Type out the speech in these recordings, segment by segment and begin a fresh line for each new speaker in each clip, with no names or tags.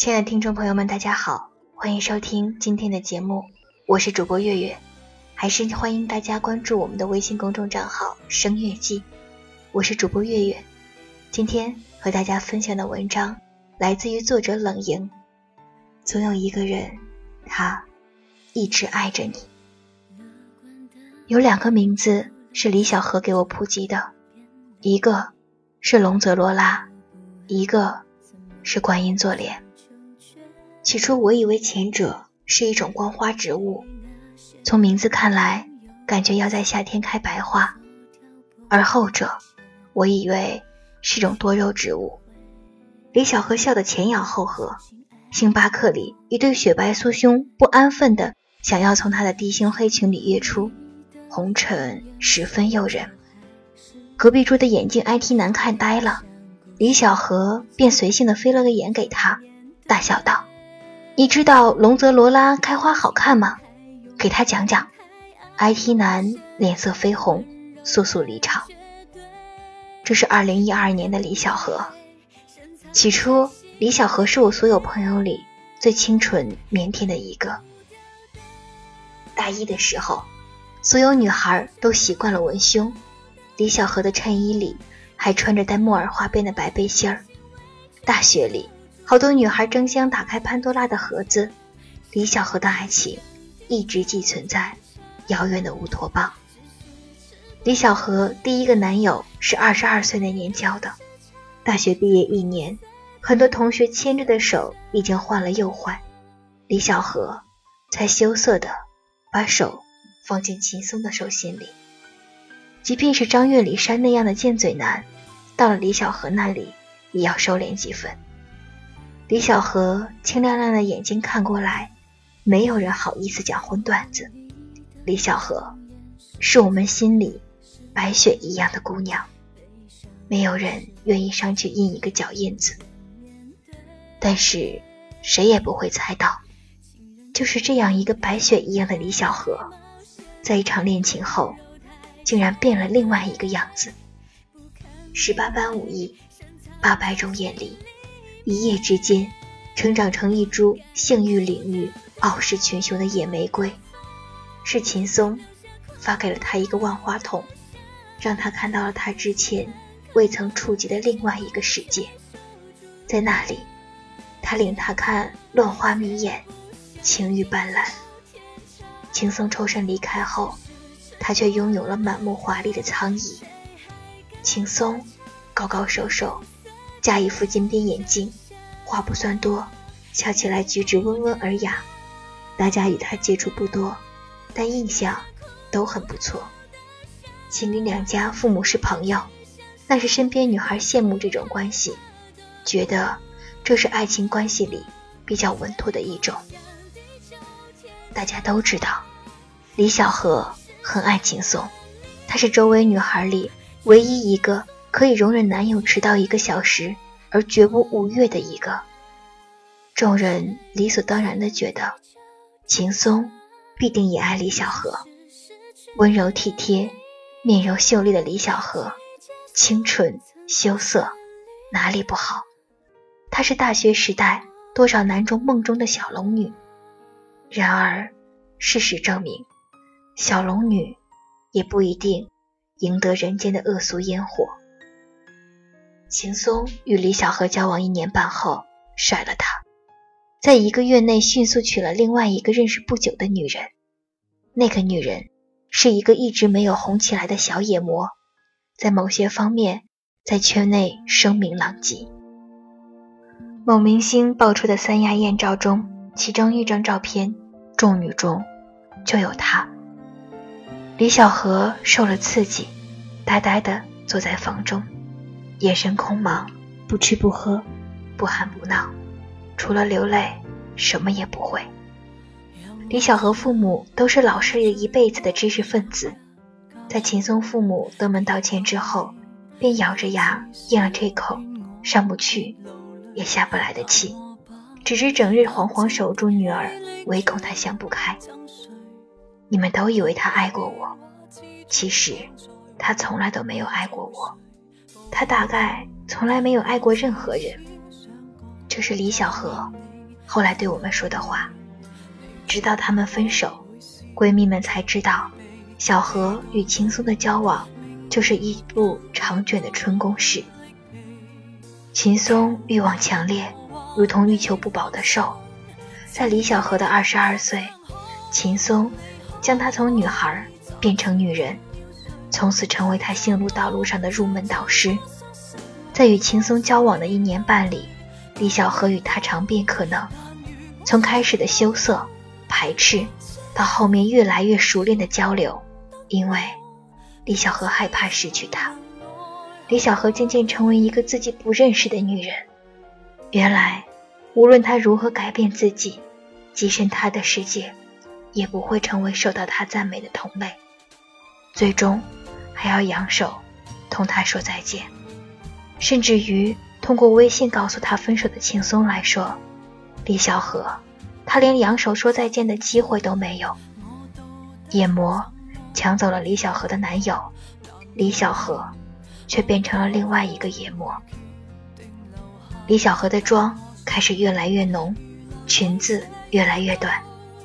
亲爱的听众朋友们，大家好，欢迎收听今天的节目，我是主播月月，还是欢迎大家关注我们的微信公众账号“声乐季”，我是主播月月。今天和大家分享的文章来自于作者冷莹。总有一个人，他一直爱着你。有两个名字是李小河给我普及的，一个是龙泽罗拉，一个是观音坐莲。起初我以为前者是一种光花植物，从名字看来，感觉要在夏天开白花；而后者，我以为是种多肉植物。李小河笑得前仰后合，星巴克里一对雪白酥胸不安分的想要从他的低胸黑裙里跃出，红尘十分诱人。隔壁桌的眼镜 IT 男看呆了，李小河便随性的飞了个眼给他，大笑道。你知道龙泽罗拉开花好看吗？给他讲讲。IT 男脸色绯红，速速离场。这是二零一二年的李小河。起初，李小河是我所有朋友里最清纯腼腆的一个。大一的时候，所有女孩都习惯了文胸，李小河的衬衣里还穿着带木耳花边的白背心儿。大学里。好多女孩争相打开潘多拉的盒子，李小河的爱情一直寄存在遥远的乌托邦。李小河第一个男友是二十二岁那年交的，大学毕业一年，很多同学牵着的手已经换了又换，李小河才羞涩的把手放进秦松的手心里。即便是张月里山那样的贱嘴男，到了李小河那里也要收敛几分。李小河清亮亮的眼睛看过来，没有人好意思讲荤段子。李小河是我们心里白雪一样的姑娘，没有人愿意上去印一个脚印子。但是谁也不会猜到，就是这样一个白雪一样的李小河，在一场恋情后，竟然变了另外一个样子。十八般武艺，八百种眼力。一夜之间，成长成一株性欲领域傲视群雄的野玫瑰。是秦松发给了他一个万花筒，让他看到了他之前未曾触及的另外一个世界。在那里，他领他看乱花迷眼，情欲斑斓。秦松抽身离开后，他却拥有了满目华丽的苍夷。秦松高高瘦瘦。加一副金边眼镜，话不算多，笑起来举止温文尔雅。大家与他接触不多，但印象都很不错。秦岭两家父母是朋友，那是身边女孩羡慕这种关系，觉得这是爱情关系里比较稳妥的一种。大家都知道，李小河很爱秦松，她是周围女孩里唯一一个。可以容忍男友迟到一个小时而绝不逾越的一个，众人理所当然的觉得，秦松必定也爱李小河。温柔体贴、面柔秀丽的李小河，清纯羞涩，哪里不好？她是大学时代多少男中梦中的小龙女。然而，事实证明，小龙女也不一定赢得人间的恶俗烟火。秦松与李小河交往一年半后，甩了他，在一个月内迅速娶了另外一个认识不久的女人。那个女人是一个一直没有红起来的小野魔，在某些方面在圈内声名狼藉。某明星爆出的三亚艳照中，其中一张照片，众女中就有她。李小河受了刺激，呆呆地坐在房中。眼神空茫，不吃不喝，不喊不闹，除了流泪，什么也不会。李小河父母都是老实了一辈子的知识分子，在秦松父母登门道歉之后，便咬着牙咽了这口上不去也下不来的气，只是整日惶惶守住女儿，唯恐她想不开。你们都以为他爱过我，其实他从来都没有爱过我。他大概从来没有爱过任何人。这是李小河后来对我们说的话。直到他们分手，闺蜜们才知道，小河与秦松的交往就是一部长卷的春宫史。秦松欲望强烈，如同欲求不饱的兽。在李小河的二十二岁，秦松将她从女孩变成女人，从此成为他性路道路上的入门导师。在与秦松交往的一年半里，李小河与他尝遍可能，从开始的羞涩。排斥，到后面越来越熟练的交流，因为李小河害怕失去他。李小河渐渐成为一个自己不认识的女人。原来，无论他如何改变自己，跻身他的世界，也不会成为受到他赞美的同类。最终，还要扬手同他说再见。甚至于通过微信告诉他分手的轻松来说，李小河。他连扬手说再见的机会都没有。夜魔抢走了李小河的男友，李小河却变成了另外一个夜魔。李小河的妆开始越来越浓，裙子越来越短，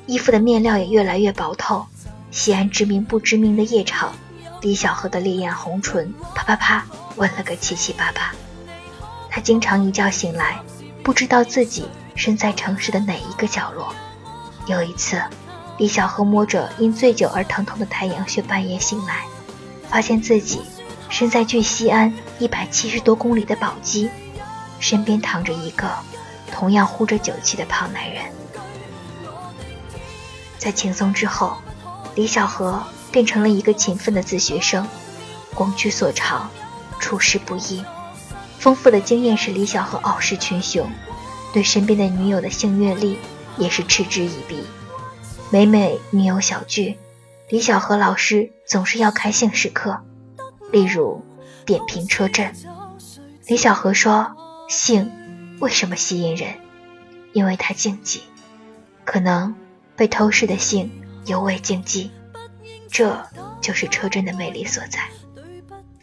衣服的面料也越来越薄透。西安知名不知名的夜场，李小河的烈焰红唇啪啪啪吻了个七七八八。他经常一觉醒来，不知道自己。身在城市的哪一个角落？有一次，李小河摸着因醉酒而疼痛的太阳穴，半夜醒来，发现自己身在距西安一百七十多公里的宝鸡，身边躺着一个同样呼着酒气的胖男人。在轻松之后，李小河变成了一个勤奋的自学生，广居所长，处事不易，丰富的经验使李小河傲视群雄。对身边的女友的性阅历也是嗤之以鼻。每每女友小聚，李小河老师总是要开性史课，例如点评车震。李小河说：“性为什么吸引人？因为它禁忌，可能被偷视的性尤为禁忌。这就是车震的魅力所在。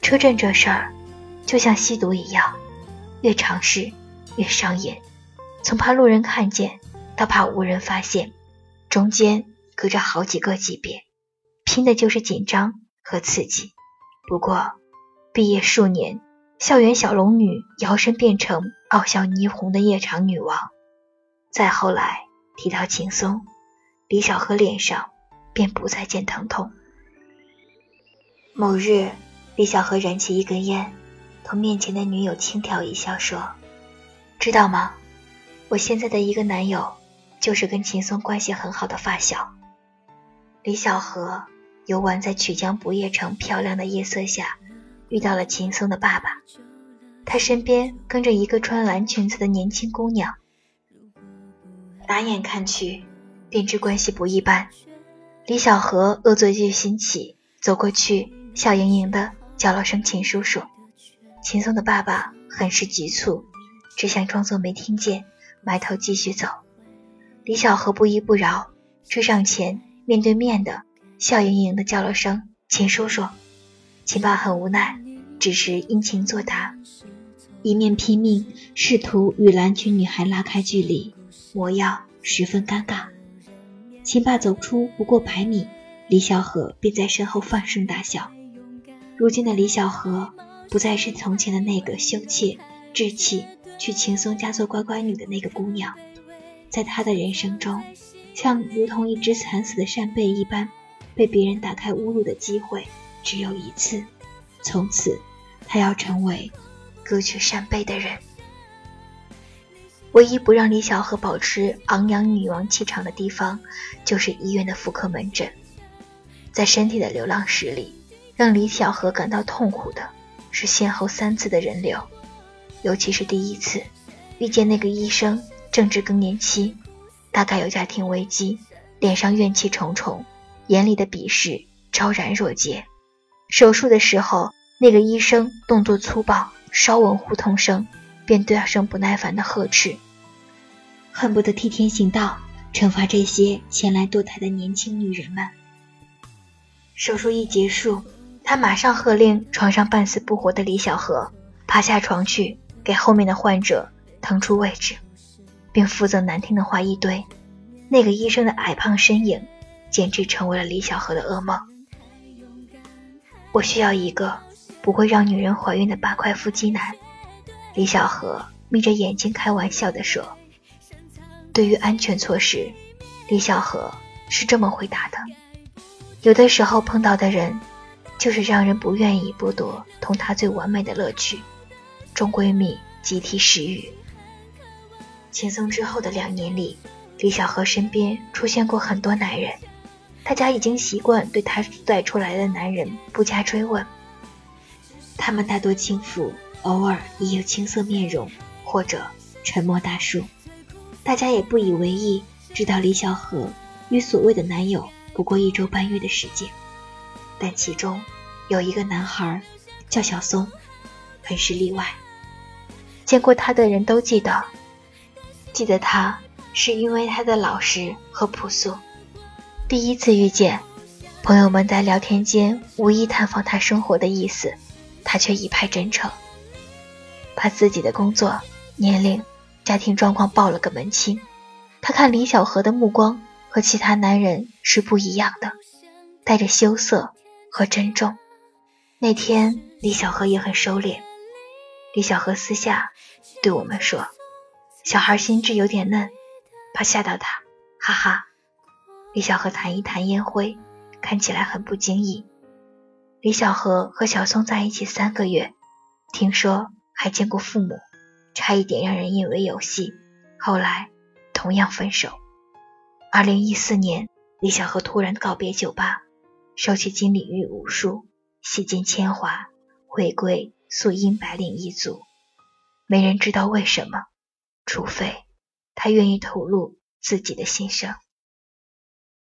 车震这事儿，就像吸毒一样，越尝试越上瘾。”从怕路人看见，到怕无人发现，中间隔着好几个级别，拼的就是紧张和刺激。不过，毕业数年，校园小龙女摇身变成傲笑霓虹的夜场女王。再后来提到秦松，李小河脸上便不再见疼痛。某日，李小河燃起一根烟，同面前的女友轻佻一笑说：“知道吗？”我现在的一个男友，就是跟秦松关系很好的发小李小河。游玩在曲江不夜城漂亮的夜色下，遇到了秦松的爸爸。他身边跟着一个穿蓝裙子的年轻姑娘，打眼看去便知关系不一般。李小河恶作剧心起，走过去，笑盈盈的叫了声“秦叔叔”。秦松的爸爸很是急促，只想装作没听见。埋头继续走，李小河不依不饶，追上前，面对面的笑盈盈的叫了声“秦叔叔”。秦爸很无奈，只是殷勤作答，一面拼命试图与蓝裙女孩拉开距离，模样十分尴尬。秦爸走出不过百米，李小河便在身后放声大笑。如今的李小河不再是从前的那个羞怯稚气。去轻松家做乖乖女的那个姑娘，在她的人生中，像如同一只惨死的扇贝一般，被别人打开侮辱的机会只有一次。从此，她要成为割去扇贝的人。唯一不让李小河保持昂扬女王气场的地方，就是医院的妇科门诊。在身体的流浪史里，让李小河感到痛苦的是先后三次的人流。尤其是第一次遇见那个医生，正值更年期，大概有家庭危机，脸上怨气重重，眼里的鄙视昭然若揭。手术的时候，那个医生动作粗暴，稍闻呼通声，便大声不耐烦地呵斥，恨不得替天行道，惩罚这些前来堕胎的年轻女人们。手术一结束，他马上喝令床上半死不活的李小河爬下床去。给后面的患者腾出位置，并负责难听的话一堆。那个医生的矮胖身影，简直成为了李小河的噩梦。我需要一个不会让女人怀孕的八块腹肌男。李小河眯着眼睛开玩笑地说：“对于安全措施，李小河是这么回答的：有的时候碰到的人，就是让人不愿意剥夺同他最完美的乐趣。众闺蜜集体食欲。轻松之后的两年里。”李小河身边出现过很多男人，大家已经习惯对他带出来的男人不加追问。他们大多轻浮，偶尔也有青涩面容或者沉默大叔。大家也不以为意，知道李小河与所谓的男友不过一周半月的时间。但其中有一个男孩叫小松，很是例外。见过他的人都记得，记得他。是因为他的老实和朴素。第一次遇见，朋友们在聊天间无意探访他生活的意思，他却一派真诚，把自己的工作、年龄、家庭状况报了个门清。他看李小河的目光和其他男人是不一样的，带着羞涩和珍重。那天李小河也很收敛。李小河私下对我们说：“小孩心智有点嫩。”怕吓到他，哈哈。李小河弹一弹烟灰，看起来很不经意。李小河和小松在一起三个月，听说还见过父母，差一点让人以为有戏。后来同样分手。二零一四年，李小河突然告别酒吧，收起金领域武术，洗尽铅华，回归素英白领一族。没人知道为什么，除非。他愿意吐露自己的心声。